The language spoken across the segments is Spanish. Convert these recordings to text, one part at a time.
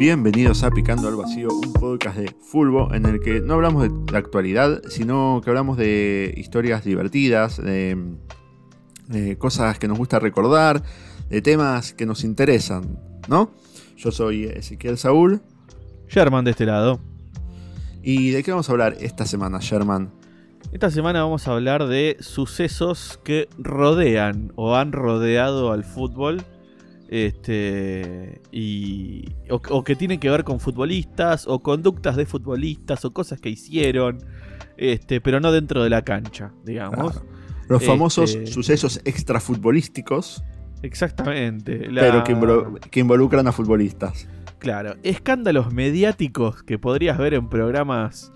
Bienvenidos a Picando al Vacío, un podcast de fútbol en el que no hablamos de la actualidad, sino que hablamos de historias divertidas, de, de cosas que nos gusta recordar, de temas que nos interesan, ¿no? Yo soy Ezequiel Saúl. Sherman de este lado. ¿Y de qué vamos a hablar esta semana, Sherman? Esta semana vamos a hablar de sucesos que rodean o han rodeado al fútbol. Este. Y. O, que tienen que ver con futbolistas. O conductas de futbolistas. O cosas que hicieron. Este. Pero no dentro de la cancha, digamos. Los famosos Este- sucesos extrafutbolísticos, Exactamente. La- pero que, invol- que involucran a futbolistas. Claro, escándalos mediáticos que podrías ver en programas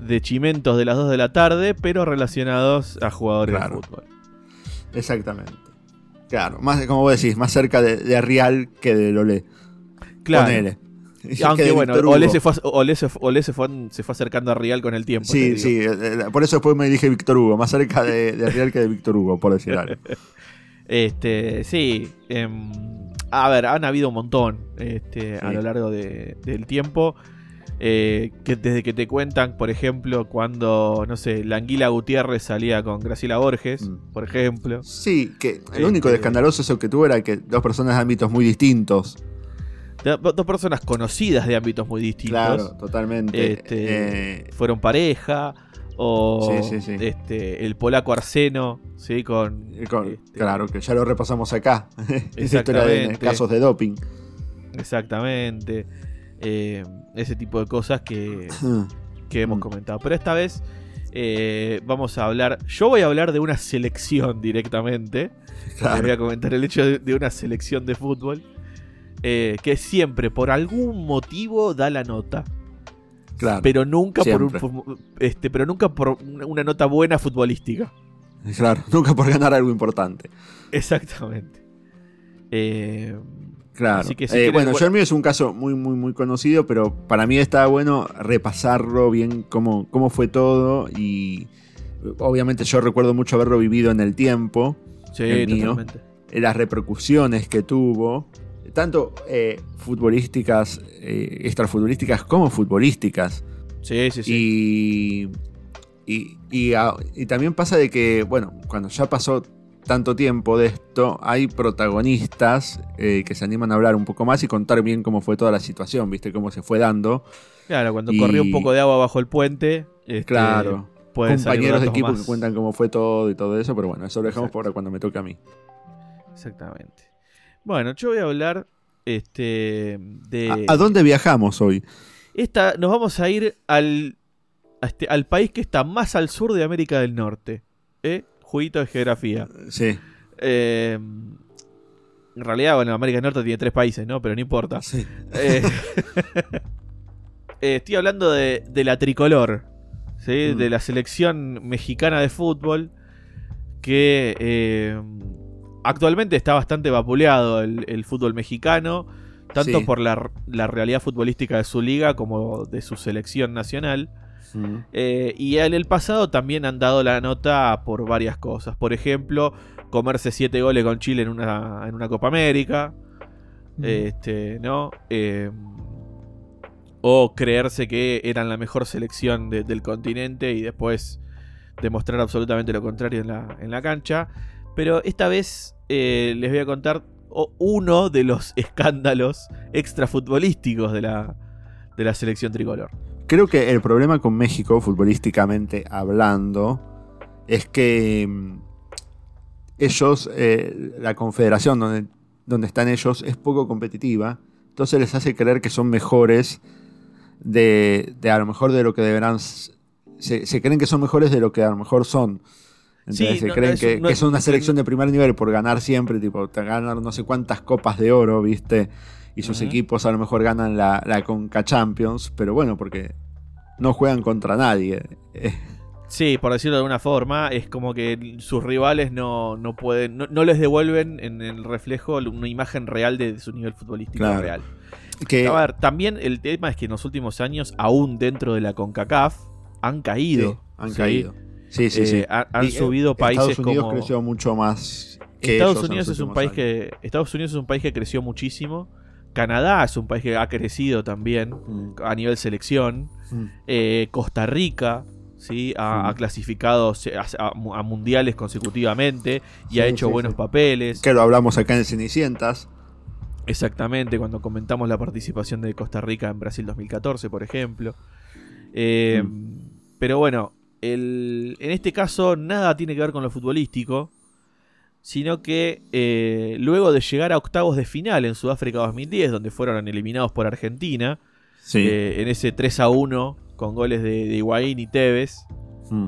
de chimentos de las 2 de la tarde, pero relacionados a jugadores Claro. de fútbol. Exactamente. Claro, más como vos decís, más cerca de, de Real que de Lolé. Claro. Ponele. Que Aunque bueno. Olé, se fue, Olé se, Olé se fue, se fue acercando a Real con el tiempo. Sí, sí, eh, eh, por eso después me dije Víctor Hugo, más cerca de, de Real que de Víctor Hugo, por decir algo. Este, sí. em, a ver, han habido un montón este, a lo largo de- del tiempo. Eh, que desde que te cuentan, por ejemplo, cuando, no sé, la Anguila Gutiérrez salía con Graciela Borges, Mm. por ejemplo. Sí, que Este- lo único de escandaloso eso que tuvo era que dos personas de ámbitos muy distintos. Dos personas conocidas de ámbitos muy distintos. Claro, totalmente. Este, Eh, fueron pareja. O Sí, sí, sí. Este, el polaco Arseno, ¿sí? Con, con- este, Claro, que ya lo repasamos acá. Esa historia de casos de doping. Exactamente. Eh, ese tipo de cosas que, que hemos comentado. Pero esta vez eh, vamos a hablar. Yo voy a hablar de una selección directamente. Voy a comentar el hecho de, de una selección de fútbol. eh, que siempre, por algún motivo, da la nota. claro, Pero nunca por un, este, pero nunca por una una nota buena futbolística. claro. Nunca por ganar algo importante. Exactamente. Eh, Claro. Así que si Eh, bueno, bueno- yo el mío es un caso muy, muy, muy conocido, pero para mí está bueno repasarlo bien cómo, cómo fue todo y obviamente yo recuerdo mucho haberlo vivido en el tiempo, sí, El totalmente. las repercusiones que tuvo, tanto eh, futbolísticas, eh, extrafutbolísticas como futbolísticas. Sí, sí, sí. Y, y, y a- y también pasa de que, bueno, cuando ya pasó tanto tiempo de esto, hay protagonistas eh, que se animan a hablar un poco más y contar bien cómo fue toda la situación, ¿viste? Cómo se fue dando. Claro, cuando y- corrió un poco de agua bajo el puente. este, Claro. Compañeros de equipo más- que cuentan cómo fue todo y todo eso, pero bueno, eso lo dejamos para cuando me toque a mí. Exactamente. Bueno, yo voy a hablar este, de. ¿A, a dónde viajamos hoy? Esta, nos vamos a ir al, a este- al país que está más al sur de América del Norte. ¿eh? Juguito de geografía. Sí. Eh, en realidad, bueno, América del Norte tiene tres países, ¿no? Pero no importa. sí. Eh, eh, estoy hablando de, de la tricolor, ¿sí? Mm. de la selección mexicana de fútbol, que eh, actualmente está bastante vapuleado el, el fútbol mexicano, tanto Sí. por la, la realidad futbolística de su liga como de su selección nacional. Mm. Eh, y en el pasado también han dado la nota por varias cosas. Por ejemplo, comerse siete goles con Chile en una, en una Copa América. Este, ¿no? Eh, o creerse que eran la mejor selección de- del continente y después demostrar absolutamente lo contrario en la, en la cancha. Pero esta vez eh, les voy a contar uno de los escándalos extrafutbolísticos de la, de la selección tricolor. Creo que el problema con México, futbolísticamente hablando, es que mm, ellos, eh, la confederación donde, donde están ellos, es poco competitiva. Entonces les hace creer que son mejores de, de a lo mejor de lo que deberán. Se, se creen que son mejores de lo que a lo mejor son. Entonces Sí, se no, creen no que, no que son una selección de primer nivel por ganar siempre, tipo, te ganan no sé cuántas copas de oro, ¿viste? Y sus equipos a lo mejor ganan la, la Conca Champions, pero bueno, porque no juegan contra nadie. Sí, por decirlo de alguna forma, es como que sus rivales no, no pueden, no, no les devuelven en el reflejo una imagen real de su nivel futbolístico Claro. real. que, A ver, también el tema es que en los últimos años, aún dentro de la CONCACAF, han caído. sí, han ¿sí? caído. Sí, sí, Eh, sí. ha- han Y, eh, subido países Estados Unidos como creció mucho más que Estados ellos Unidos es un país años. que Estados Unidos es un país que creció muchísimo, Canadá es un país que ha crecido también Mm. a nivel selección. Mm. Eh, Costa Rica, ¿sí? Ha, Mm. ha clasificado a, a- a mundiales consecutivamente y Sí, ha hecho sí, buenos sí. papeles. Que lo hablamos acá en Cenicientas. Exactamente, cuando comentamos la participación de Costa Rica en Brasil 2014, por ejemplo. Eh, Pero bueno, el- en este caso nada tiene que ver con lo futbolístico, sino que eh, luego de llegar a octavos de final en Sudáfrica 2010, donde fueron eliminados por Argentina, Sí. eh, en ese 3 a 1 con goles de, de Higuaín y Tevez, Mm.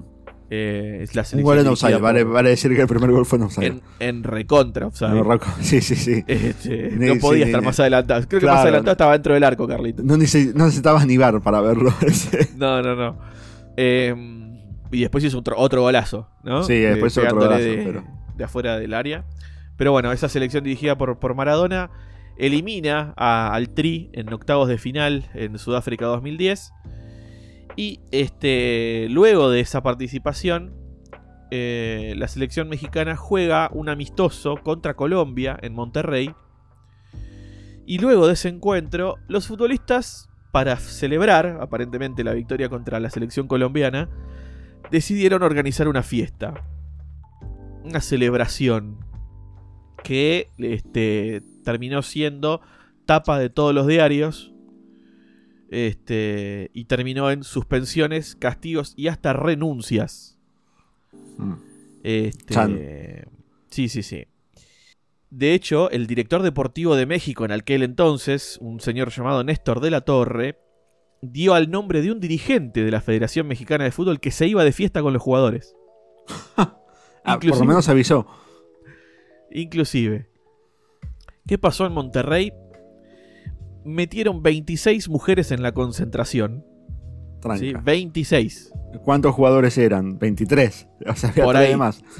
eh, es la Un gol en offside. Vale, vale decir que el primer gol fue en offside. en, en recontra, offside. No. Sí, sí, sí. Este, no sí, podía ni- estar más adelantado. Creo que Claro. más adelantado estaba dentro del arco, Carlito. No, necesi- no necesitabas ni ver para verlo. ese. No, no, no. Eh, y después hizo otro, otro golazo, ¿no? Sí, después Eh, otro golazo, de, pero- de afuera del área. Pero bueno, esa selección dirigida por, por Maradona elimina a- al Tri en octavos de final en Sudáfrica 2010. Y este, luego de esa participación, eh, la selección mexicana juega un amistoso contra Colombia en Monterrey. Y luego de ese encuentro, los futbolistas, para celebrar aparentemente la victoria contra la selección colombiana, decidieron organizar una fiesta. Una celebración que este, terminó siendo tapa de todos los diarios. Este, y terminó en suspensiones, castigos y hasta renuncias. Mm. Este, sí, sí, sí. De hecho, el director deportivo de México en aquel entonces, un señor llamado Néstor de la Torre, dio al nombre de un dirigente de la Federación Mexicana de Fútbol que se iba de fiesta con los jugadores. Ah, por lo menos avisó. Inclusive, ¿qué pasó en Monterrey? Metieron 26 mujeres en la concentración. ¿sí? 26. ¿Cuántos jugadores eran? 23. O sea, había Por ahí. más.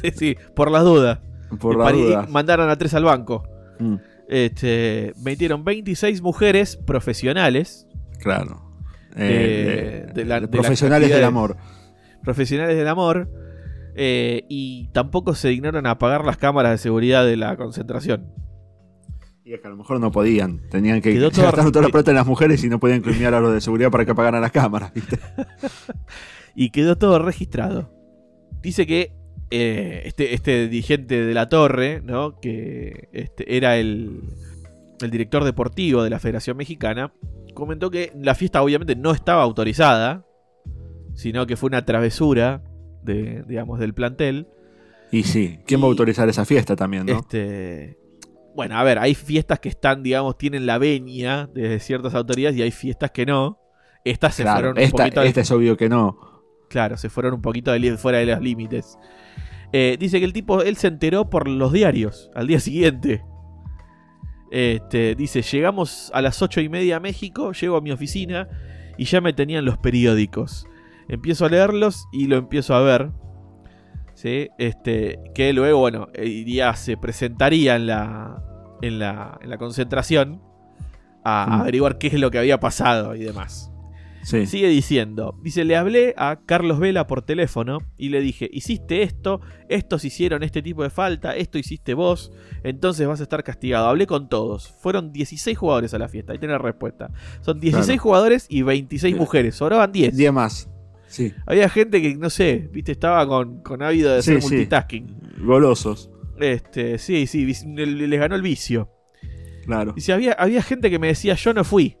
Sí, sí, por las dudas. Por Y la para- y duda. mandaron a tres al banco. Mm, Este, metieron 26 mujeres profesionales, claro. Eh, de la- de de las profesionales del amor. profesionales del amor, eh, y tampoco se dignaron a apagar las cámaras de seguridad de la concentración. Y es que a lo mejor no podían. Tenían que gastar toda la re- plata en las mujeres y no podían criminal a los de seguridad para que apagaran las cámaras. ¿viste? Y quedó todo registrado. Dice que eh, este, este dirigente de la torre, ¿no? que este, era el, el director deportivo de la Federación Mexicana, comentó que la fiesta obviamente no estaba autorizada, sino que fue una travesura de, digamos, del plantel. Y sí, ¿quién va a autorizar esa fiesta también, no? Este. Bueno, a ver, hay fiestas que están, digamos, tienen la venia de ciertas autoridades y hay fiestas que no. Estas se Claro, fueron un esta, poquito. de- es obvio que no. Claro, se fueron un poquito de fuera de los límites. Eh, dice que el tipo, él se enteró por los diarios al día siguiente. Este, dice, llegamos a las ocho y media a México, llego a mi oficina y ya me tenían los periódicos. Empiezo a leerlos y lo empiezo a ver. ¿sí? Este, que luego, bueno, eh, iría, se presentaría en la, en la, en la concentración a, Mm. averiguar qué es lo que había pasado y demás. Sí. Sigue diciendo, dice, le hablé a Carlos Vela por teléfono y le dije, hiciste esto, estos hicieron este tipo de falta, esto hiciste vos, entonces vas a estar castigado. Hablé con todos, fueron 16 jugadores a la fiesta, ahí tenés la respuesta. Son 16 Claro. jugadores y 26 mujeres, sobraban 10. 10 más. Sí. Había gente que, no sé, viste, estaba con, con ávido de hacer sí. multitasking. Golosos. Este, sí, sí, les ganó el vicio. Claro. Dice, había, había gente que me decía, yo no fui.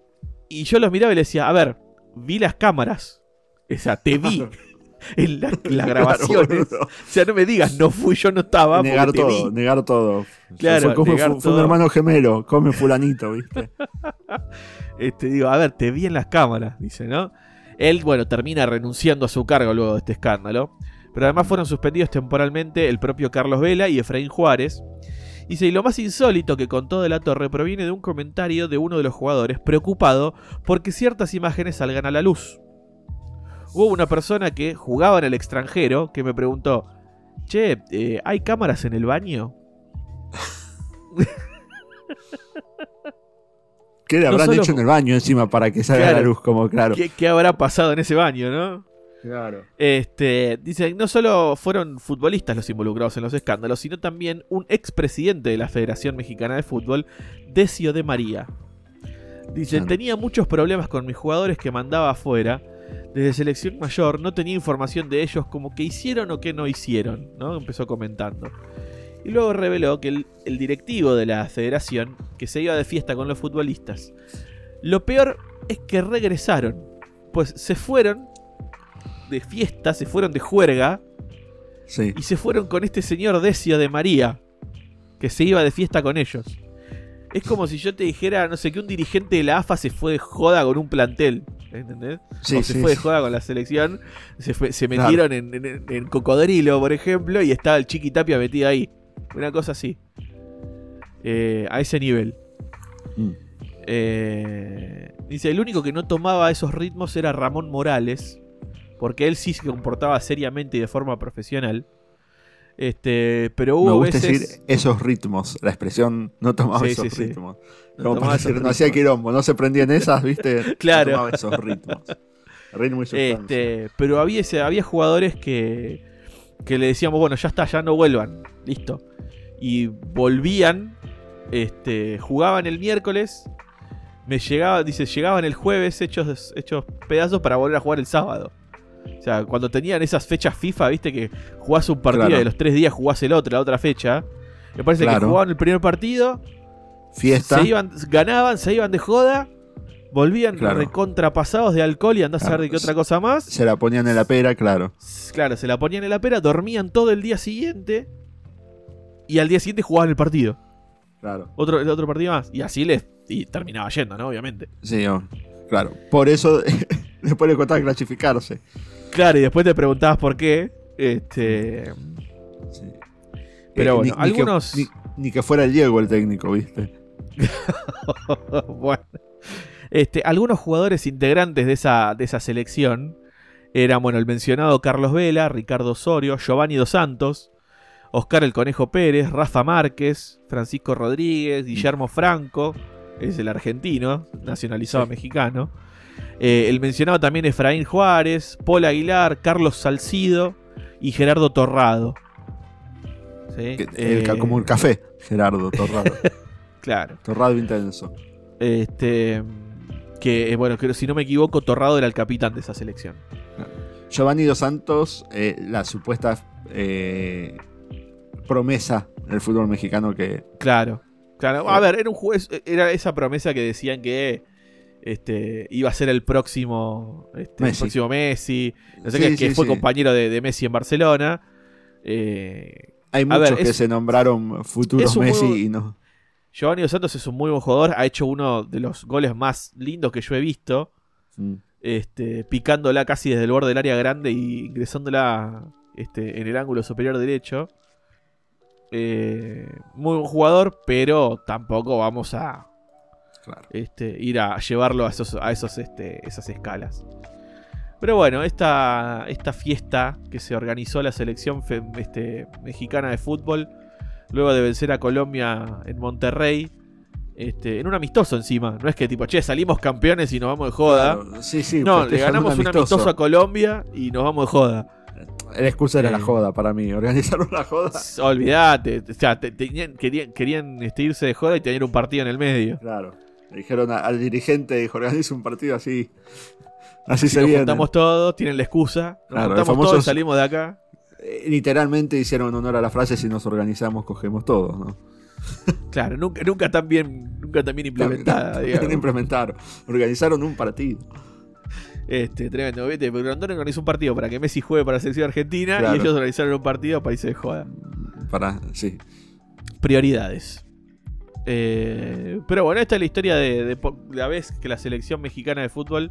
Y yo los miraba y le decía, a ver, vi las cámaras. O sea, te vi en la- las grabaciones. Claro, o sea, no me digas, no fui, yo no estaba. negar todo, vi. negar todo. Claro, come- negar fue- un hermano gemelo, come fulanito, ¿viste? Este, digo, a ver, te vi en las cámaras, dice, ¿no? Él, bueno, termina renunciando a su cargo luego de este escándalo. Pero además fueron suspendidos temporalmente el propio Carlos Vela y Efraín Juárez. Y lo más insólito que contó de la torre proviene de un comentario de uno de los jugadores preocupado porque ciertas imágenes salgan a la luz. Hubo una persona que jugaba en el extranjero que me preguntó, che, eh, ¿hay cámaras en el baño? ¿Qué le No habrán solo- hecho en el baño encima para que salga a la Claro. luz? Como claro. ¿Qué, qué habrá pasado en ese baño, no? Claro. Este, dice, no solo fueron futbolistas los involucrados en los escándalos, sino también un expresidente de la Federación Mexicana de Fútbol, Decio de María. Dice, Claro. tenía muchos problemas con mis jugadores que mandaba afuera. Desde selección mayor no tenía información de ellos como que hicieron o que no hicieron, ¿no? Empezó comentando. Y luego reveló que el, el directivo de la federación, que se iba de fiesta con los futbolistas, lo peor es que regresaron, pues se fueron de fiesta, se fueron de juerga Sí. y se fueron con este señor Decio de María, que se iba de fiesta con ellos. Es como si yo te dijera, no sé, que un dirigente de la AFA se fue de joda con un plantel. ¿Entendés? Sí, o se sí, fue de joda con la selección. Se, fue- se Claro. metieron en, en- en Cocodrilo, por ejemplo, y estaba el Chiqui Tapia metido ahí. Una cosa así. Eh, a ese nivel. Mm. Eh, dice, el único que no tomaba esos ritmos era Ramón Morales, porque él sí se comportaba seriamente y de forma profesional. Este, pero Me hubo gusta veces... decir esos ritmos. La expresión no tomaba Sí, esos sí, sí. ritmos. No Como para decir, no hacía ritmos. quilombo, no se prendían esas, ¿viste? Claro. No tomaba esos ritmos. Ritmo y. Este, pero había, había jugadores que, que le decíamos, bueno, ya está, ya no vuelvan, listo. Y volvían, este, jugaban el miércoles, me llegaba, dice, llegaban el jueves hechos, hechos pedazos para volver a jugar el sábado. O sea, cuando tenían esas fechas FIFA, viste que jugás un partido Claro. y de los tres días jugás el otro, la otra fecha. Me parece que jugaban el primer partido, Fiesta. se iban, ganaban, se iban de joda, volvían Claro. recontrapasados de alcohol y andás a ver de qué otra cosa más. Se la ponían en la pera, claro. Claro, se la ponían en la pera, dormían todo el día siguiente y al día siguiente jugaban el partido. Claro. Otro, el otro partido más. Y así les y terminaba yendo, ¿no? Obviamente. Sí, claro. Por eso después le costaba clasificarse. Claro, y después te preguntabas por qué. Este. Sí. Pero bueno, que- algunos- ni, ni que fuera el Diego el técnico, ¿viste? bueno. Este, algunos jugadores integrantes de esa, de esa selección eran, bueno, el mencionado Carlos Vela, Ricardo Osorio, Giovanni Dos Santos, Oscar el Conejo Pérez, Rafa Márquez, Francisco Rodríguez, Guillermo Franco, es el argentino, nacionalizado Sí. mexicano. Eh, el mencionado también Efraín Juárez, Paul Aguilar, Carlos Salcido y Gerardo Torrado. ¿Sí? El Eh, como un café, Gerardo Torrado. Claro. Torrado intenso. Este. Que, eh, bueno, creo, si no me equivoco, Torrado era el capitán de esa selección. Giovanni Dos Santos, eh, la supuesta eh, promesa del fútbol mexicano que Claro. Claro. A ver, era un juez. Era esa promesa que decían que. Este, iba a ser el próximo este, el Messi. próximo Messi no sé Sí, qué, que fue sí. compañero de, de Messi en Barcelona eh, hay muchos ver, que es- se nombraron futuros Messi muy- y no. Giovanni Dos Santos es un muy buen jugador ha hecho uno de los goles más lindos que yo he visto Mm. este, picándola casi desde el borde del área grande y ingresándola este, en el ángulo superior derecho. Eh, muy buen jugador, pero tampoco vamos a Claro. este, ir a llevarlo a, esos, a esos, este, esas escalas. Pero bueno, esta, esta fiesta que se organizó la selección fe- este, mexicana de fútbol, luego de vencer a Colombia en Monterrey, este, en un amistoso encima. No es que tipo, che, salimos campeones y nos vamos de joda. Claro, Sí, sí. No, le ganamos un amistoso a Colombia y nos vamos de joda. La excusa era Eh. la joda para mí. Organizaron la joda. Olvídate. O sea, te- tenían- querían, querían este, irse de joda y tener un partido en el medio. Claro. Le dijeron a- al dirigente, dijo, organiza un partido así. Así se nos viene. juntamos todos, tienen la excusa. Nos Claro, juntamos el famoso- todos y salimos de acá. Eh, literalmente hicieron honor a la frase, si nos organizamos, cogemos todos, ¿no? Claro, nunca, nunca tan bien, nunca tan bien implementada, También digamos. implementaron. Organizaron un partido. Este, tremendo. ¿viste? Pero Grondona organizó un partido para que Messi juegue para la selección argentina Claro. y ellos organizaron un partido para irse de joda. Para, sí. Prioridades. Eh, pero bueno, esta es la historia de, la vez que la selección mexicana de fútbol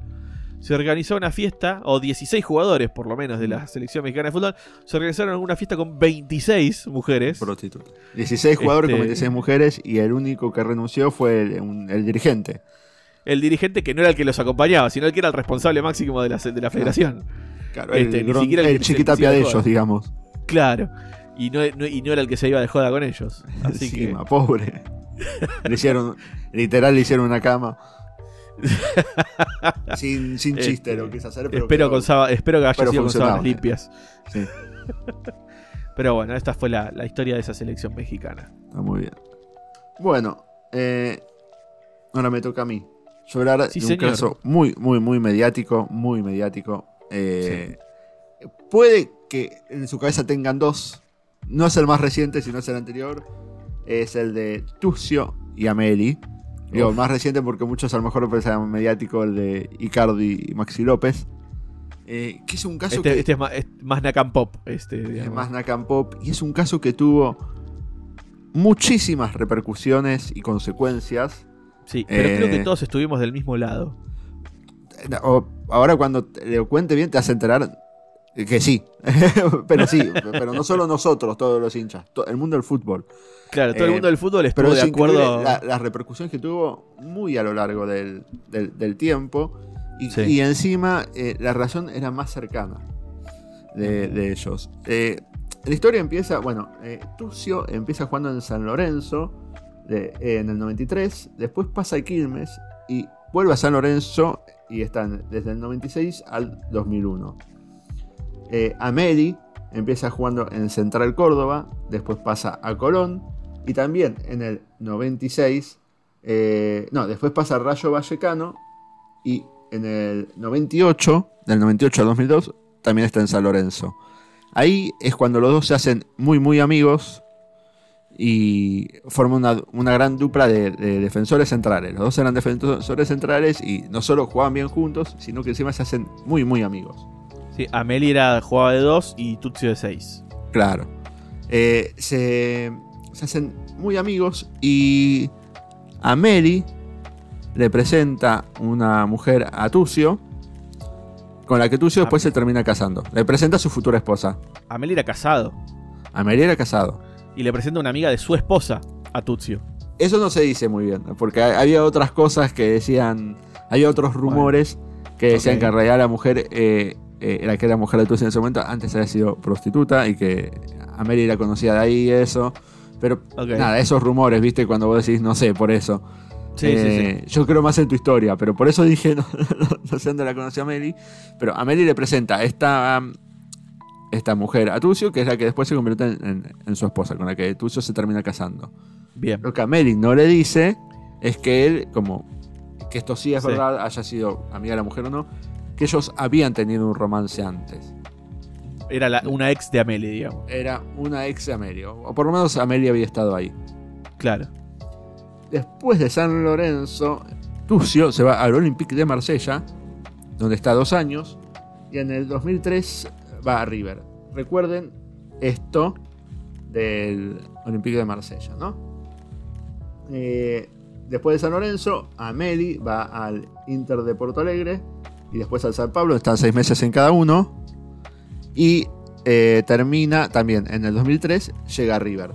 se organizó una fiesta, o 16 jugadores por lo menos de la selección mexicana de fútbol, se organizaron una fiesta con 26 mujeres. Prostituta. 16 jugadores Este- con 26 mujeres y el único que renunció fue el, un- el dirigente. El dirigente que no era el que los acompañaba, sino el que era el responsable máximo de la, de la federación. Claro, Este, el, ni siquiera el el que chiquitapia de ellos, digamos. Claro. Y no, no- y no era el que se iba de joda con ellos. Así que. Encima, pobre. le hicieron, literal le hicieron una cama. sin, sin chiste lo quise hacer, pero espero, con sába- espero que haya sido con sábanas limpias. sí, Pero bueno, esta fue la, la historia de esa selección mexicana. está muy bien. Bueno, eh, ahora me toca a mí. Hablar Sí, de un señor. caso muy, muy, muy mediático, muy mediático. Eh, Puede que en su cabeza tengan dos. No es el más reciente, sino es el anterior. Es el de Tucio y Ameli. Digo, Uf. más reciente porque muchos a lo mejor pensaban mediático el de Icardi y Maxi López. Eh, que es un caso Este, que este es más, es más Nakam Pop. Este, es más Nakam Pop y es un caso que tuvo muchísimas repercusiones y consecuencias. Sí, pero creo eh, que todos estuvimos del mismo lado. O- ahora cuando te lo cuente bien te vas a enterar que sí, pero sí, pero no solo nosotros, todos los hinchas, to- el mundo del fútbol. Claro, todo el eh, mundo del fútbol estuvo Pero de acuerdo. la- las repercusiones que tuvo muy a lo largo del, del- del tiempo y, Sí. y encima eh, la razón era más cercana de, de ellos. Eh, la historia empieza, bueno, eh, Tucio empieza jugando en San Lorenzo en el 93, después pasa a Quilmes y vuelve a San Lorenzo y están desde el 96 al 2001. Eh, Ameli empieza jugando en Central Córdoba, después pasa a Colón y también en el 96, eh, no, después pasa a Rayo Vallecano y en el 98, del 98 al 2002, también está en San Lorenzo. Ahí es cuando los dos se hacen muy, muy amigos y forman una, una gran dupla de, de defensores centrales. Los dos eran defensores centrales y no solo jugaban bien juntos, sino que encima se hacen muy, muy amigos. Sí, Ameli era, jugaba de 2 y Tutsio de 6. Claro. Eh, se, se hacen muy amigos y a Mary le presenta una mujer a Tucio, con la que Tucio después se termina casando. Le presenta a su futura esposa. Ameli era casado A Mary era casado. Y le presenta una amiga de su esposa a Tutsio. Eso no se dice muy bien, porque ha- había otras cosas que decían, había otros rumores que decían que en realidad la mujer, eh, eh, la que era mujer de Tucio en ese momento, antes había sido prostituta y que a Mary la conocía de ahí y eso. Pero nada, esos rumores, viste, cuando vos decís, no sé, por eso. Sí, Eh, Yo creo más en tu historia, pero por eso dije, no, no- no sé dónde la conocí a Meli. Pero a Meli le presenta esta, um, esta mujer a Tucio, que es la que después se convierte en, en- en su esposa, con la que Tucio se termina casando. Bien. Lo que a no le dice es que él, como que esto sí es Sí. verdad, haya sido amiga de la mujer o no, que ellos habían tenido un romance antes. Era la- una ex de Ameli, digamos. Era una ex de Amelie, o o por lo menos Amelie había estado ahí. Claro. Después de San Lorenzo, Tucio se va al Olympique de Marsella, donde está dos años, y en el 2003 va a River. Recuerden esto del Olympique de Marsella, ¿no? Eh, después de San Lorenzo, Ameli va al Inter de Porto Alegre y después al San Pablo, están seis meses en cada uno. Y eh, termina también en el 2003, llega a River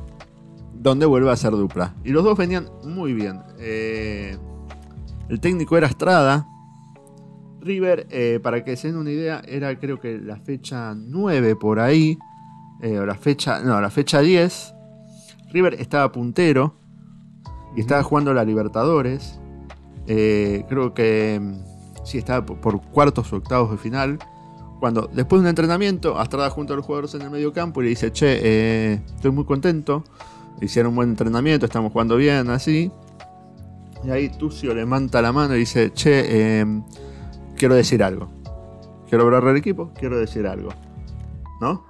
donde vuelve a ser dupla. Y los dos venían muy bien. Eh, el técnico era Estrada. River, eh, para que se den una idea, era creo que la fecha 9 por ahí. eh, o la fecha. No, la fecha 10. River estaba puntero. Y estaba jugando la Libertadores. Eh, creo que. mm, Sí, estaba por, cuartos o octavos de final. Cuando después de un entrenamiento, Astrada junto a los jugadores en el medio campo y le dice, che, estoy muy contento. Hicieron un buen entrenamiento, estamos jugando bien, así. Y ahí Tucio levanta la mano y dice, che, eh, quiero decir algo. Quiero hablar del equipo, quiero decir algo. ¿No?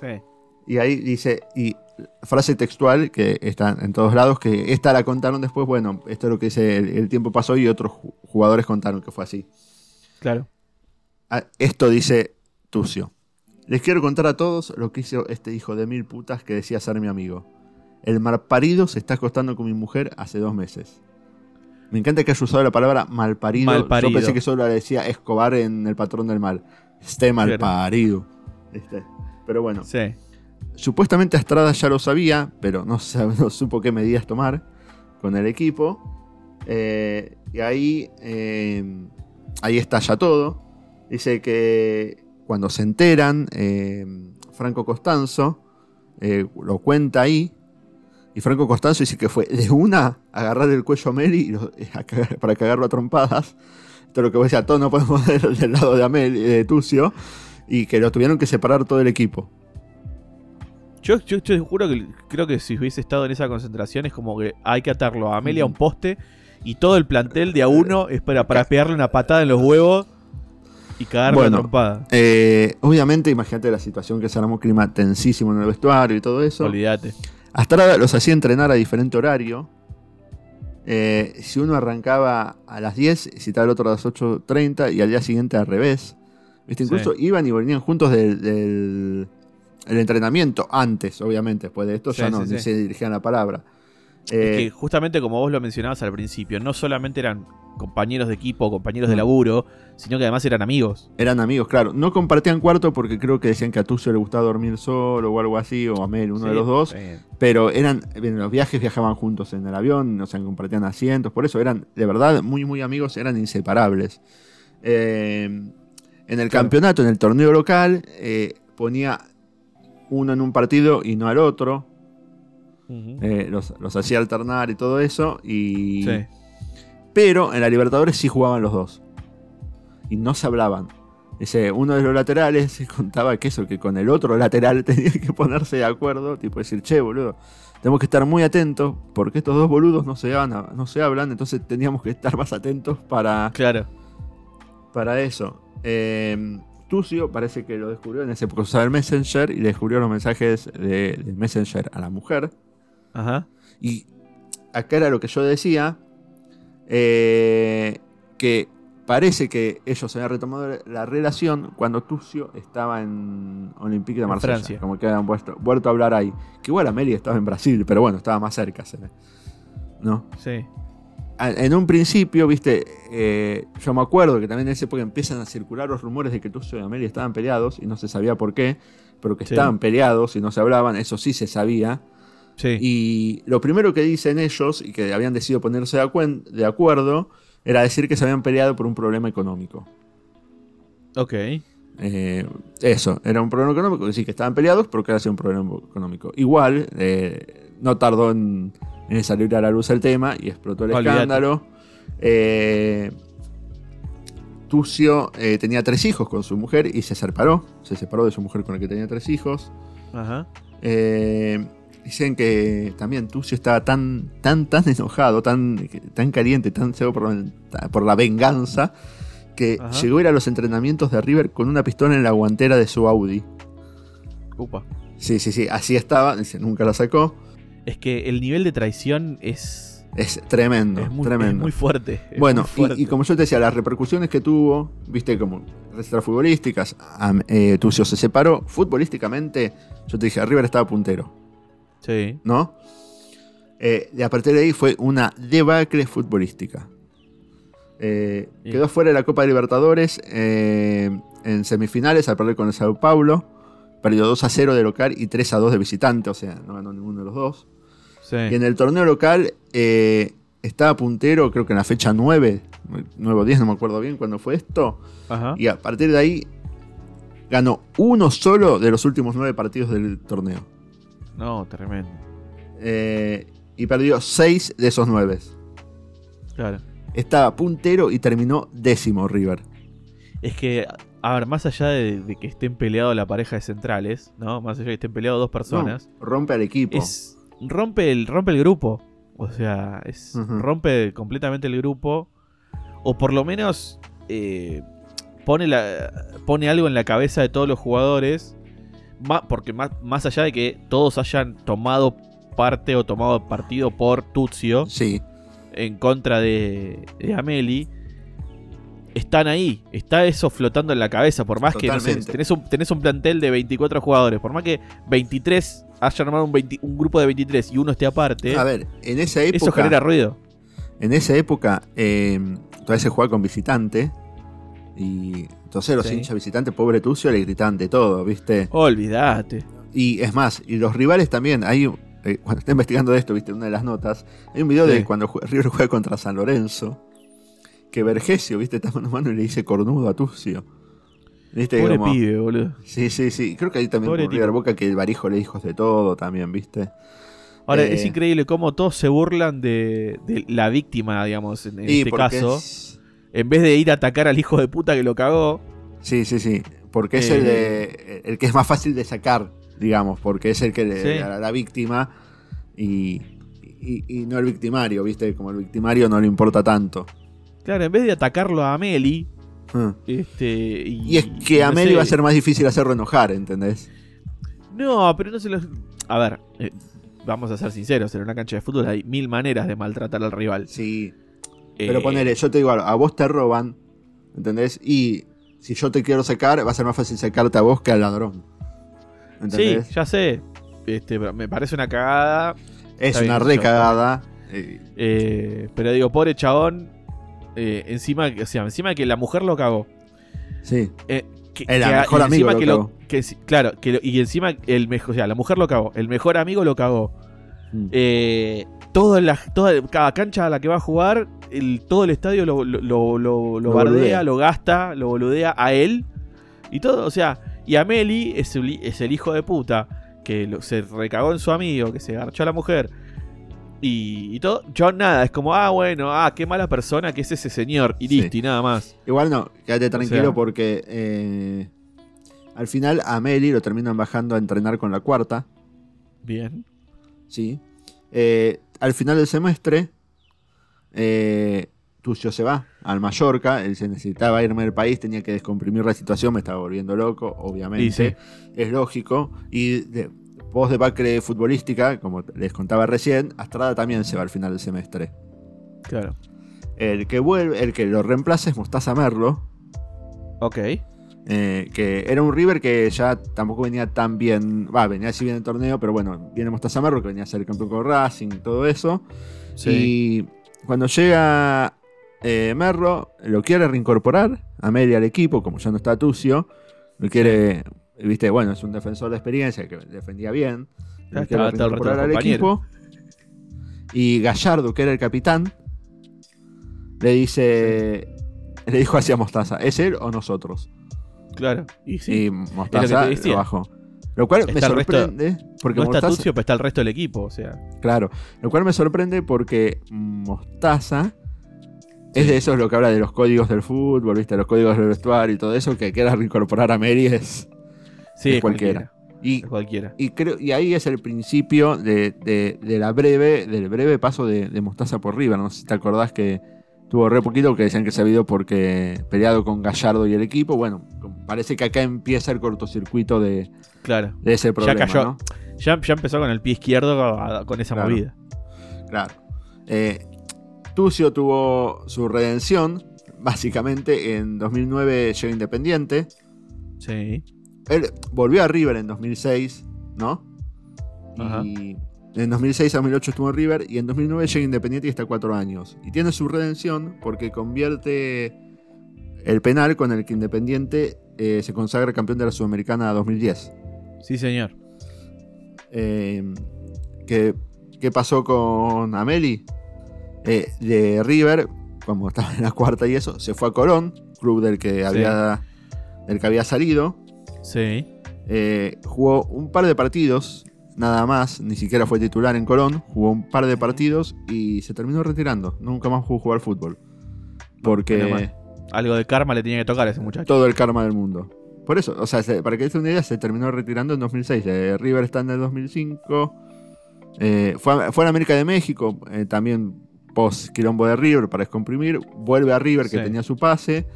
Sí. Y ahí dice, y frase textual que está en todos lados, que esta la contaron después, bueno, esto es lo que dice, el, el tiempo pasó y otros ju- jugadores contaron que fue así. Claro. Ah, Esto dice Tucio. Les quiero contar a todos lo que hizo este hijo de mil putas que decía ser mi amigo. El malparido se está acostando con mi mujer hace dos meses. Me encanta que haya usado la palabra malparido. Malparido. Yo pensé que solo la decía Escobar en El Patrón del Mal. Este malparido. ¿Viste? Pero bueno, Sí. supuestamente Estrada ya lo sabía, pero no supo qué medidas tomar con el equipo. Eh, y ahí, eh, ahí estalla todo. Dice que cuando se enteran, eh, Franco Costanzo eh, lo cuenta ahí. Y Franco Costanzo dice que fue de una agarrar el cuello a Meli y lo- a cagar- para cagarlo a trompadas. Todo lo que vos decías, todos no podemos ver del lado de Amel, de Tucio. Y que lo tuvieron que separar todo el equipo. Yo, yo, yo te juro que creo que si hubiese estado en esa concentración es como que hay que atarlo a Amelia a un poste y todo el plantel de a uno es para, para pegarle una patada en los huevos y cagarle Bueno. la trompada. Eh, obviamente, imagínate la situación que se armó, clima tensísimo en el vestuario y todo eso. Olvídate. Hasta ahora los hacía entrenar a diferente horario. Eh, si uno arrancaba a las 10, citaba el otro a las 8.30 y al día siguiente al revés. ¿Viste? Sí. Incluso iban y venían juntos del, del- el entrenamiento, antes, obviamente. Después de esto ya no, sí. se dirigían la palabra. Es Eh, que justamente como vos lo mencionabas al principio, no solamente eran compañeros de equipo compañeros de laburo, sino que además eran amigos. Eran amigos, claro. No compartían cuarto porque creo que decían que a Tucio le gustaba dormir solo o algo así, o a Mel, uno de los dos. Pero eran, en los viajes viajaban juntos en el avión, o sea, compartían asientos, por eso eran, de verdad, muy, muy amigos, eran inseparables. Eh, en el Claro. campeonato, en el torneo local, eh, ponía uno en un partido y no al otro, eh, los, los hacía alternar y todo eso, y... Sí. Pero en la Libertadores sí jugaban los dos. Y no se hablaban. Dice, uno de los laterales contaba que eso, que con el otro lateral tenía que ponerse de acuerdo, tipo decir, che, boludo, tenemos que estar muy atentos, porque estos dos boludos no se, hablan, no se hablan, entonces teníamos que estar más atentos para, Claro. para eso. Eh, Tucio parece que lo descubrió en ese época usaba el Messenger y le descubrió los mensajes de, del Messenger a la mujer. Ajá. Y acá era lo que yo decía, eh, que parece que ellos habían retomado la relación cuando Tucio estaba en Olympique de Marsella. Francia. Como que habían vuelto, vuelto a hablar ahí. Que igual Amelie estaba en Brasil, pero bueno, estaba más cerca. se ve. ¿No? Sí. En un principio, viste, eh, yo me acuerdo que también en esa época empiezan a circular los rumores de que Tucio y Amelie estaban peleados y no se sabía por qué, pero que Sí. estaban peleados y no se hablaban, eso sí se sabía. Sí. Y lo primero que dicen ellos, y que habían decidido ponerse de, acuen- de acuerdo, era decir que se habían peleado por un problema económico. Ok. Eh, eso, era un problema económico, sí, que estaban peleados, pero que era un problema económico. Igual, eh, no tardó en, en salir a la luz el tema y explotó el escándalo. Eh, Tucio eh, tenía tres hijos con su mujer y se separó. Se separó de su mujer con la que tenía tres hijos. Ajá. Eh, dicen que también Tucio estaba tan, tan, tan enojado, tan, tan caliente, tan ciego por, la- por la venganza, que Ajá. llegó a ir a los entrenamientos de River con una pistola en la guantera de su Audi. Upa. Sí, sí, sí, así estaba, dice, nunca la sacó. Es que el nivel de traición es, Es tremendo, es, muy, tremendo. es muy fuerte. es bueno, muy fuerte. y, y como yo te decía, las repercusiones que tuvo, viste, como extrafutbolísticas, eh, Tucio se separó. Futbolísticamente, yo te dije, River estaba puntero. Sí. ¿no? Eh, y a partir de ahí fue una debacle futbolística. Eh, quedó fuera de la Copa de Libertadores eh, en semifinales al perder con el Sao Paulo. Perdió 2 a 0 de local y 3 a 2 de visitante, o sea, no ganó ninguno de los dos. Sí. Y en el torneo local eh, estaba puntero, creo que en la fecha 9, 9 o 10, no me acuerdo bien cuándo fue esto. Ajá. Y a partir de ahí ganó uno solo de los últimos 9 partidos del torneo. No, tremendo. Eh, y perdió 6 de esos 9. Claro. Estaba puntero y terminó décimo River. Es que, a ver, más allá de, de que estén peleados la pareja de centrales, ¿no? Más allá de que estén peleados dos personas, No, rompe al equipo. es rompe el, rompe el grupo. O sea, es rompe completamente el grupo. O por lo menos eh, pone, la, pone algo en la cabeza de todos los jugadores. Porque más, más allá de que todos hayan tomado parte o tomado partido por Tuzio Sí, en contra de, de Ameli, están ahí. Está eso flotando en la cabeza. Por más que no sé, Totalmente. tenés, un, tenés un plantel de 24 jugadores, por más que 23 hayan armado un, 20 un grupo de 23 y uno esté aparte, a ver, en esa época, eso genera ruido. en esa época eh, todavía se jugaba con visitante. Y entonces los Sí. hinchas visitantes, pobre Tucio, le gritaban de todo, ¿viste? Olvídate. Y es más, y los rivales también, hay, eh, cuando está investigando esto, ¿viste? Una de las notas, hay un video Sí. de cuando River juega contra San Lorenzo, que Vergesio, ¿viste? Está mano a mano y le dice cornudo a Tucio. ¿Viste? Pobre Como- pibe, boludo. Sí, sí, sí. Creo que ahí también Pobre River. Boca que el Barijo le dijo de todo también, ¿viste? Ahora, Eh, es increíble cómo todos se burlan de, de la víctima, digamos, en, en este caso. es- En vez de ir a atacar al hijo de puta que lo cagó. Sí, sí, sí. Porque es Eh, el, de- el que es más fácil de sacar, digamos, porque es el que le- Sí. la, la víctima y, y- y no el victimario, ¿viste? Como el victimario no le importa tanto. Claro, en vez de atacarlo a Meli. Ah. Este, y, Y es que a no Meli sé, va a ser más difícil hacerlo enojar, ¿entendés? No, pero no se los. A ver, eh, vamos a ser sinceros: en una cancha de fútbol hay mil maneras de maltratar al rival. Sí. Pero Eh, ponele, yo te digo, a vos te roban, ¿entendés? Y si yo te quiero sacar, va a ser más fácil sacarte a vos que al ladrón. Sí, ¿Entendés? ya sé. Este, me parece una cagada. es está una bien, recagada. eh, eh, pero digo, pobre chabón. eh, encima, o sea, encima que la mujer lo cagó. sí. Eh, que, El que mejor amigo lo que cagó. que claro, que lo- y encima el mejor, o sea, la mujer lo cagó, el mejor amigo lo cagó. Mm. Eh, la, toda, cada cancha a la que va a jugar, el, todo el estadio lo, lo, lo, lo- lo Lo bardea, boludea. lo gasta, lo boludea a él. Y todo, o sea, y a Meli es el, es el hijo de puta que se recagó en su amigo, que se garchó a la mujer. Y, y todo, yo nada, es como, ah, bueno, ah, qué mala persona que es ese señor. Y Sí. listo, y nada más. Igual no, quédate tranquilo sea- porque eh, al final a Meli lo terminan bajando a entrenar con la cuarta. Bien. ¿Sí? Eh, al final del semestre, eh, Tucio se va al Mallorca. Él se necesitaba irme del país, tenía que descomprimir la situación, me estaba volviendo loco, obviamente. Y sí. Es lógico. Y de, Bacre futbolística, como les contaba recién, Astrada también se va al final del semestre. Claro. El que vuelve, el que lo reemplaza es Mostaza Merlo. Ok. Eh, que era un River que ya tampoco venía tan bien. Va, venía así bien en el torneo, pero bueno, viene Mostaza Merlo, que venía a ser campeón con Racing, todo eso. Sí. Y cuando llega eh, Merlo, lo quiere reincorporar a Meli al equipo, como ya no está Tucio. Lo quiere, viste, bueno, es un defensor de experiencia que defendía bien. Lo quiere el reincorporar al equipo. Y Gallardo, que era el capitán, le dice. Le dijo hacia Mostaza, ¿es él o nosotros? Claro. Y sí. Y lo Mostaza lo bajó. Lo cual me el resto- sorprende. porque no está Mostaza- Tucio, pero está el resto del equipo. O sea. Claro, lo cual me sorprende porque Mostaza es de esos lo que habla de los códigos del fútbol, ¿viste? Los códigos del vestuario y todo eso, que quiera reincorporar a Mary es. Sí, Es es cualquiera. cualquiera. Y, Es cualquiera. y, creo, y ahí es el principio de, de- de la breve, del breve paso de, de Mostaza por River. No sé si te acordás que tuvo re poquito que decían que se había ido porque peleado con Gallardo y el equipo. Bueno, parece que acá empieza el cortocircuito de, Claro. de ese problema. cayó. ¿no? Ya, ya empezó con el pie izquierdo a- con esa Claro. movida. Claro. Eh, Tucio tuvo su redención, básicamente en 2009 llegó Independiente. Sí. Él volvió a River en 2006, ¿no? Ajá. Y en 2006 a 2008 estuvo en River y en 2009 llega Independiente y está cuatro años. Y tiene su redención porque convierte el penal con el que Independiente eh, se consagra campeón de la Sudamericana 2010. Sí, señor. Eh, ¿qué, qué pasó con Ameli? Eh, de River, como estaba en la cuarta y eso, se fue a Colón, club del que, había, del que había salido. Sí. Eh, jugó un par de partidos, nada más, ni siquiera fue titular en Colón. Jugó un par de partidos y se terminó retirando. Nunca más jugó jugar fútbol. Porque. Algo de karma le tenía que tocar a ese muchacho. todo el karma del mundo. Por eso, o sea, se- para que des una idea, se terminó retirando en 2006. Eh, River está en el 2005. Eh, fue, a, fue a América de México, eh, también post quilombo de River para descomprimir. Vuelve a River que Sí. tenía su pase.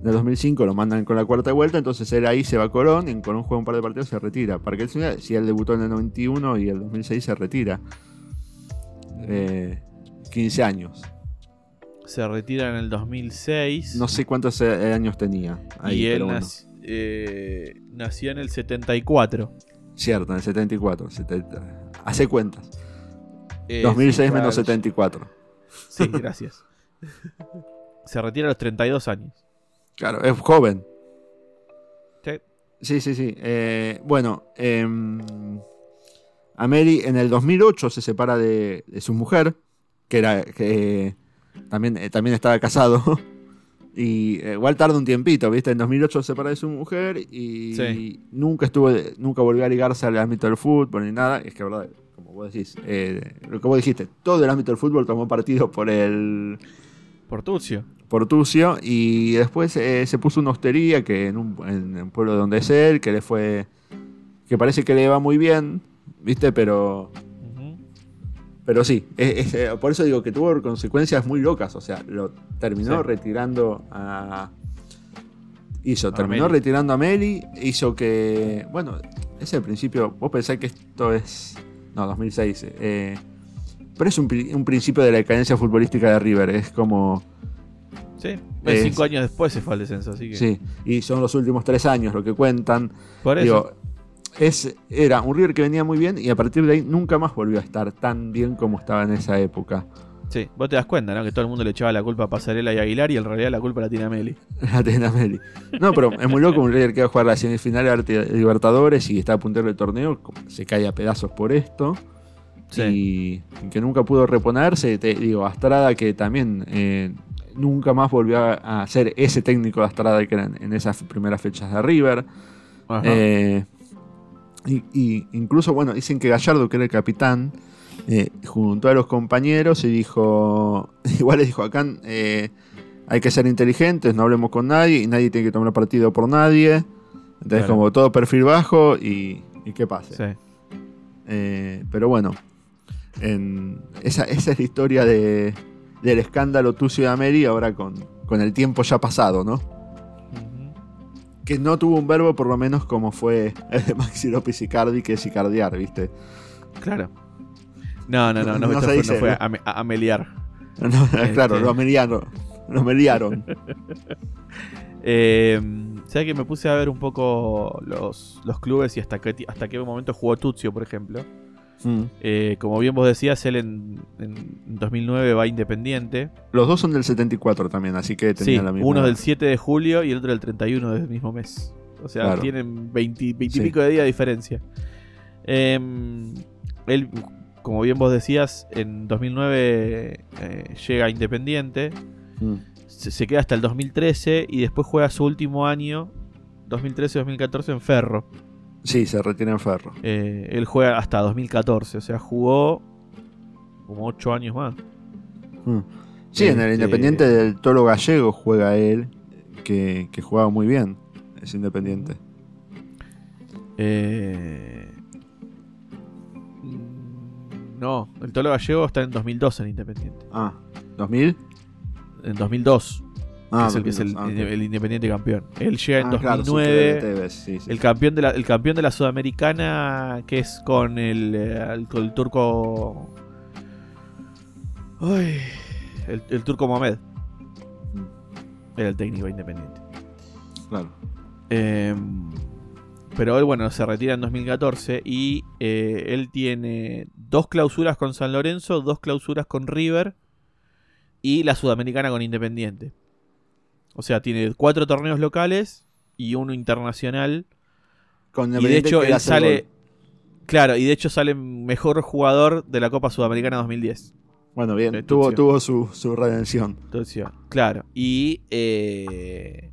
En el 2005 lo mandan con la cuarta vuelta, entonces él ahí se va a Colón. y En Colón juega un par de partidos y se retira. Para que idea, si él debutó en el 91 y el 2006 se retira. Eh, 15 años. Se retira en el 2006. No sé cuántos eh, años tenía. Ahí, y él pero bueno. nac- eh, nació en el 74. Cierto, en el 74. 70. Hace cuentas. Eh, 2006 sí, menos claro. 74. Sí, gracias. Se retira a los 32 años. Claro, es joven. Sí. Sí, sí, sí. Eh, bueno, em, Ameri en el 2008 se separa de, de su mujer, que era que también, eh, también estaba casado. Y eh, igual tarda un tiempito, ¿viste? En 2008 se separa de su mujer y Sí. nunca estuvo, nunca volvió a ligarse al ámbito del fútbol ni nada. Es que, verdad, como vos decís, eh, lo que vos dijiste, todo el ámbito del fútbol tomó partido por el Por Tucio. por Tucio y después eh, se puso una hostería que en un, en un pueblo donde es él, que le fue, que parece que le va muy bien, viste, pero. Pero sí, es- es, eh, por eso digo que tuvo consecuencias muy locas. O sea, lo terminó Sí. retirando a. Hizo, A terminó Meli. retirando a Meli. Hizo que. Bueno, es el principio. Vos pensás que esto es. No, 2006. eh, pero es un, un principio de la decadencia futbolística de River. Es como. Sí. Es- Cinco años después se fue al descenso, así que. Sí, y son los últimos tres años lo que cuentan. Por eso. Digo, es, era un River que venía muy bien y a partir de ahí nunca más volvió a estar tan bien como estaba en esa época. Sí, vos te das cuenta, ¿no? Que todo el mundo le echaba la culpa a Pasarela y Aguilar y en realidad la culpa la tiene Meli. La tiene Meli. No, pero es muy loco un River que va a jugar la semifinal de Libertadores y está a puntero del torneo, se cae a pedazos por esto. Sí. Y, que nunca pudo reponerse. Te digo, Astrada que también eh, nunca más volvió a, a ser ese técnico de Astrada que era en, en esas primeras fechas de River. Ajá. Eh, y, y incluso, bueno, dicen que Gallardo, que era el capitán, eh, juntó a los compañeros y dijo, igual les dijo, acá eh, hay que ser inteligentes, no hablemos con nadie y nadie tiene que tomar partido por nadie. Entonces, Claro. como todo perfil bajo y, y qué pase. Sí. Eh, pero bueno, en- esa, esa es la historia de, del escándalo Tucio de Ameri, ahora con, con el tiempo ya pasado, ¿no? Que no tuvo un verbo por lo menos como fue el de Maxi López Icardi, que es Icardiar, ¿viste? Claro. No, no, no, no, No se fue, dice, no fue a, a- a meliar. No, claro, Este. lo meliaron. Lo meliaron. Eh, ¿Sabes que me puse a ver un poco los, los clubes y hasta qué, hasta qué momento jugó Tuzio, por ejemplo? Mm. Eh, como bien vos decías, él en, en 2009 va Independiente. Los dos son del 74 también, así que Sí, tenían la misma. uno del 7 de julio y el otro del 31 del mismo mes. O sea, Claro. tienen 20, 20 y Sí. pico de días de diferencia. Eh, él, como bien vos decías, en 2009 eh, llega a Independiente. Mm. se, se queda hasta el 2013 y después juega su último año, 2013-2014, en Ferro. Sí, se retira en Ferro. Eh, él juega hasta 2014, o sea, jugó como 8 años más. Mm. Sí, en el Este- Independiente del Tolo Gallego juega él, que, que jugaba muy bien. Es Independiente. Eh, no, el Tolo Gallego está en 2002 en Independiente. Ah, ¿2000? En 2002, Ah, que es el que es el, 2002, ah, el Independiente campeón. Él llega en Ah, claro, sí, 2009. que de Tevez, sí, sí. El campeón de la, el campeón de la Sudamericana, que es con el, eh, el, con el turco. El, el turco Mohamed. Era el técnico independiente. Claro. Eh, pero él, bueno, se retira en 2014 y eh, él tiene dos clausuras con San Lorenzo, dos clausuras con River y la Sudamericana con Independiente. O sea, tiene cuatro torneos locales y uno internacional. Con Y de hecho él sale. Claro, y de hecho sale mejor jugador de la Copa Sudamericana 2010. Bueno, bien, tuvo, tuvo su, su redención. Entonces, claro. Y eh,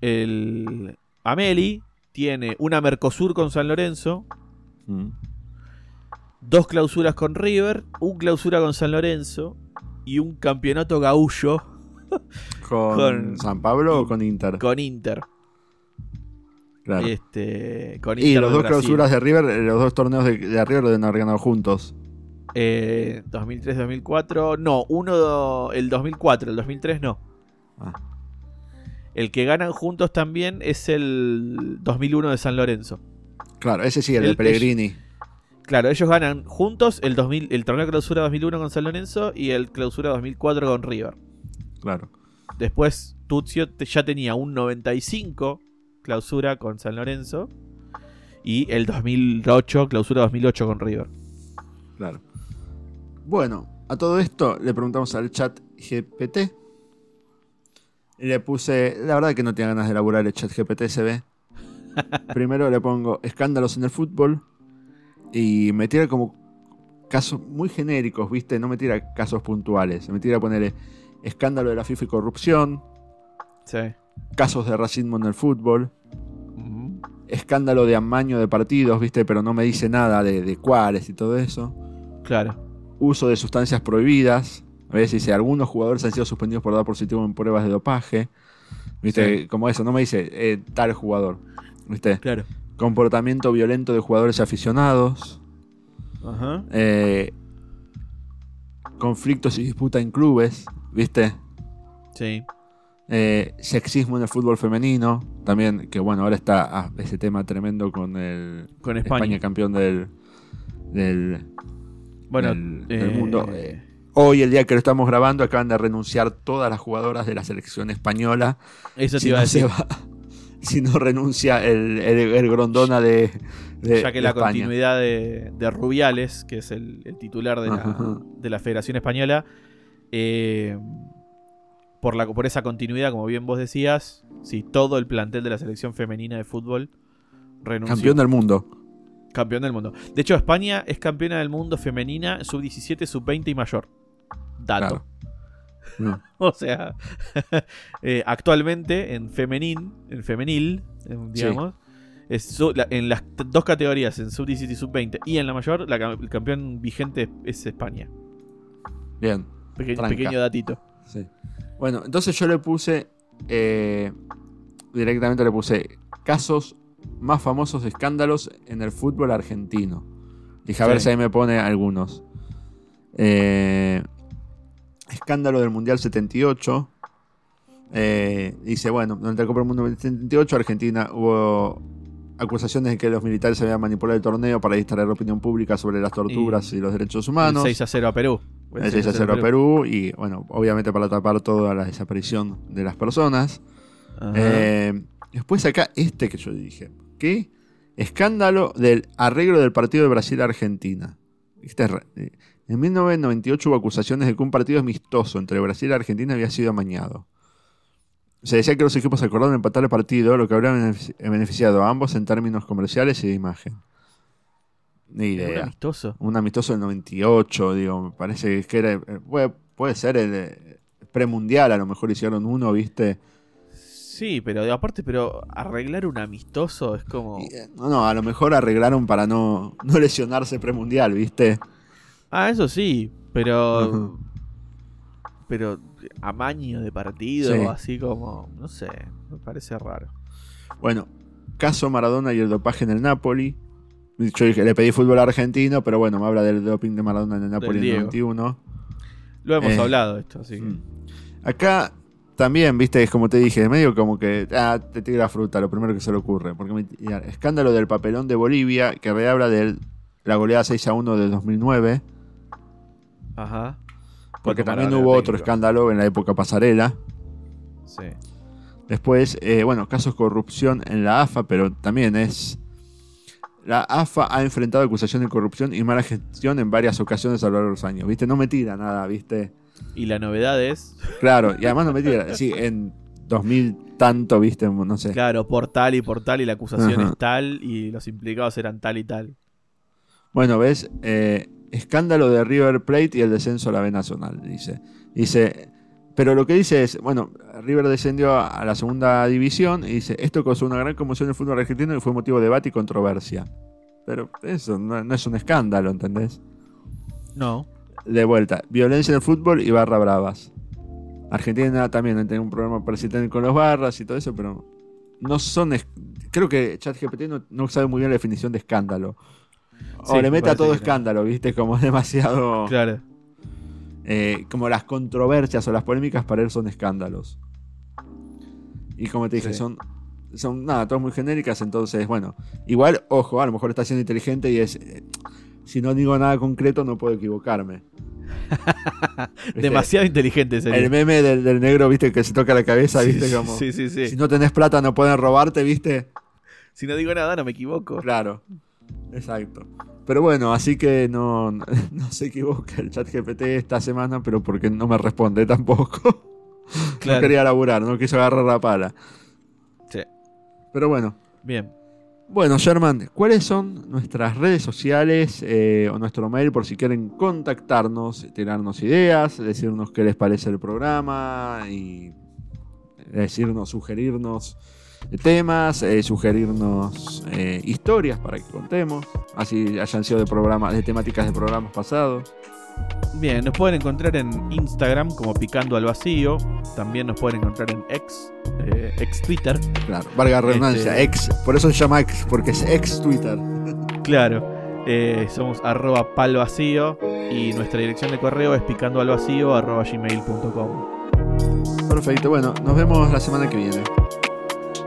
el Ameli tiene una Mercosur con San Lorenzo, Mm. dos clausuras con River, un clausura con San Lorenzo y un campeonato gaullo ¿Con, Con- San Pablo o con Inter? con Inter. Claro. Este, con Y los dos Brasil. clausuras de River, eh, los dos torneos de, de River lo deben haber ganado juntos. Eh, 2003-2004. No, uno. El 2004, el 2003 no. Ah. El que ganan juntos también es el 2001 de San Lorenzo. Claro, ese sí, el, El- de Pellegrini. Claro, ellos ganan juntos el, 2000, el torneo clausura 2001 con San Lorenzo y el clausura 2004 con River. Claro. Después Tuzio ya tenía un 95 clausura con San Lorenzo y el 2008 clausura 2008 con River. Claro. Bueno, a todo esto le preguntamos al chat GPT. Y le puse, la verdad que no tenía ganas de elaborar el chat GPT, se ve. Primero le pongo escándalos en el fútbol. Y me tira como casos muy genéricos, ¿viste? No me tira casos puntuales. Me tira a poner escándalo de la FIFA y corrupción. Sí. Casos de racismo en el fútbol. Escándalo de amaño de partidos, ¿viste? Pero no me dice nada de, de cuáles y todo eso. Claro. Uso de sustancias prohibidas. A veces dice, algunos jugadores han sido suspendidos por dar positivo en pruebas de dopaje. ¿Viste? Sí. Como eso, no me dice eh, tal jugador. ¿Viste? Claro. Comportamiento violento de jugadores aficionados. Ajá. eh, conflictos y disputa en clubes. ¿Viste? Sí. Eh, sexismo en el fútbol femenino. También, que bueno, ahora está ah, ese tema tremendo con el Con España. campeón del, del, Bueno, del- del eh, mundo. Eh, hoy, el día que lo estamos grabando, acaban de renunciar todas las jugadoras de la selección española. Eso te Si iba a no, se decir. va- si no renuncia el, el, el Grondona de, de- ya que de la España. continuidad de, de Rubiales, que es el, el titular de la, de la Federación Española, eh, por, la, por esa continuidad, como bien vos decías, sí, todo el plantel de la selección femenina de fútbol renunció. Campeón del mundo. Campeón del mundo. De hecho, España es campeona del mundo femenina sub-17, sub-20 y mayor. Dato. Claro. O sea, eh, actualmente en femenil, en femenil, en- digamos, es su- la- en las dos categorías, en sub-17 y sub-20 y en la mayor, la el campeón vigente es España. Bien. Peque- Tranca. pequeño datito. Sí. Bueno, entonces yo le puse. eh, directamente le puse casos más famosos de escándalos en el fútbol argentino. Dije, a ver si ahí me pone algunos. Eh, escándalo del Mundial 78. Eh, dice, bueno, durante la Copa del Mundo del 78, Argentina hubo acusaciones de que los militares habían manipulado el torneo para distraer la opinión pública sobre las torturas y, Y los derechos El humanos. 6 a 0 a Perú. El 6 a 0 a Perú y bueno, obviamente para tapar toda la desaparición de las personas. Eh, después acá este que yo dije, ¿qué? Escándalo del arreglo del partido de Brasil-Argentina. Este es eh, en 1998 hubo acusaciones de que un partido amistoso entre Brasil y Argentina había sido amañado. Se decía que los equipos acordaron empatar el partido, lo que habría benefici- beneficiado a ambos en términos comerciales y de imagen. Ni ¿Es un idea amistoso. un amistoso del 98, digo, me parece que era, eh, puede, puede ser el eh, premundial, a lo mejor hicieron uno, ¿viste? Sí, pero aparte, pero arreglar un amistoso es como. Eh, no, no, a lo mejor arreglaron para no, no lesionarse premundial, ¿viste? Ah, eso sí, pero. Pero amaño de partido, Sí. así como. No sé, me parece raro. Bueno, caso Maradona y el dopaje en el Napoli. Yo le pedí fútbol argentino, pero bueno, me habla del doping de Maradona en el Napoli en el Diego. 91. Lo hemos Eh, hablado esto, así que. Mm. Acá también, viste, es como te dije, medio como que ah, te tira fruta, lo primero que se le ocurre. Porque me- ya, escándalo del papelón de Bolivia, que habla de la goleada 6 a 1 del 2009. Ajá. Porque también hubo otro escándalo en la época pasarela. Sí. Después, eh, bueno, casos de corrupción en la AFA, pero también es. La AFA ha enfrentado acusaciones de corrupción y mala gestión en varias ocasiones a lo largo de los años, ¿viste? No me tira nada, ¿viste? Y la novedad es. Claro, y además no me tira. Sí, en 2000 tanto, ¿viste? No sé. Claro, por tal y por tal, y la acusación Ajá. es tal, y los implicados eran tal y tal. Bueno, ves, Eh, escándalo de River Plate y el descenso a la B Nacional, dice. Dice, pero lo que dice es, bueno, River descendió a, la segunda división y dice, esto causó una gran conmoción en el fútbol argentino y fue motivo de debate y controversia. Pero eso no, no es un escándalo, ¿entendés? No. De vuelta, violencia en el fútbol y barra bravas. Argentina también tiene un problema parecido con los barras y todo eso, pero no son... Creo que ChatGPT no, no sabe muy bien la definición de escándalo. O Sí, le me mete a parece todo escándalo, ¿viste? Como demasiado... Claro. eh, como las controversias o las polémicas para él son escándalos. Y como te dije, Sí. son, son nada, todas muy genéricas, entonces, bueno, igual, ojo, a lo mejor está siendo inteligente y es, eh, si no digo nada concreto no puedo equivocarme. Demasiado inteligente sería. El meme del, del negro, viste, que se toca la cabeza, Sí, viste, como, sí, sí, sí. si no tenés plata no pueden robarte, viste. Si no digo nada, no me equivoco. Claro, exacto. Pero bueno, así que no, no, se equivoca el chat GPT esta semana, pero porque no me responde tampoco. Claro. No quería laburar, no quiso agarrar la pala. Sí. Pero bueno. Bien. Bueno, Sherman, ¿cuáles son nuestras redes sociales eh, o nuestro mail por si quieren contactarnos, tirarnos ideas, decirnos qué les parece el programa y decirnos, sugerirnos temas, eh, sugerirnos eh, historias para que contemos, así hayan sido de programas, de temáticas de programas pasados. Bien, nos pueden encontrar en Instagram como Picando al Vacío. También nos pueden encontrar en ex, eh, ex Twitter. Claro, valga redundancia, Este- ex, por eso se llama ex, porque es ex Twitter. Claro. eh, somos arroba palvacío y nuestra dirección de correo es arroba gmail.com. Perfecto, bueno, nos vemos la semana que viene.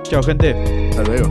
Chao gente. Hasta luego.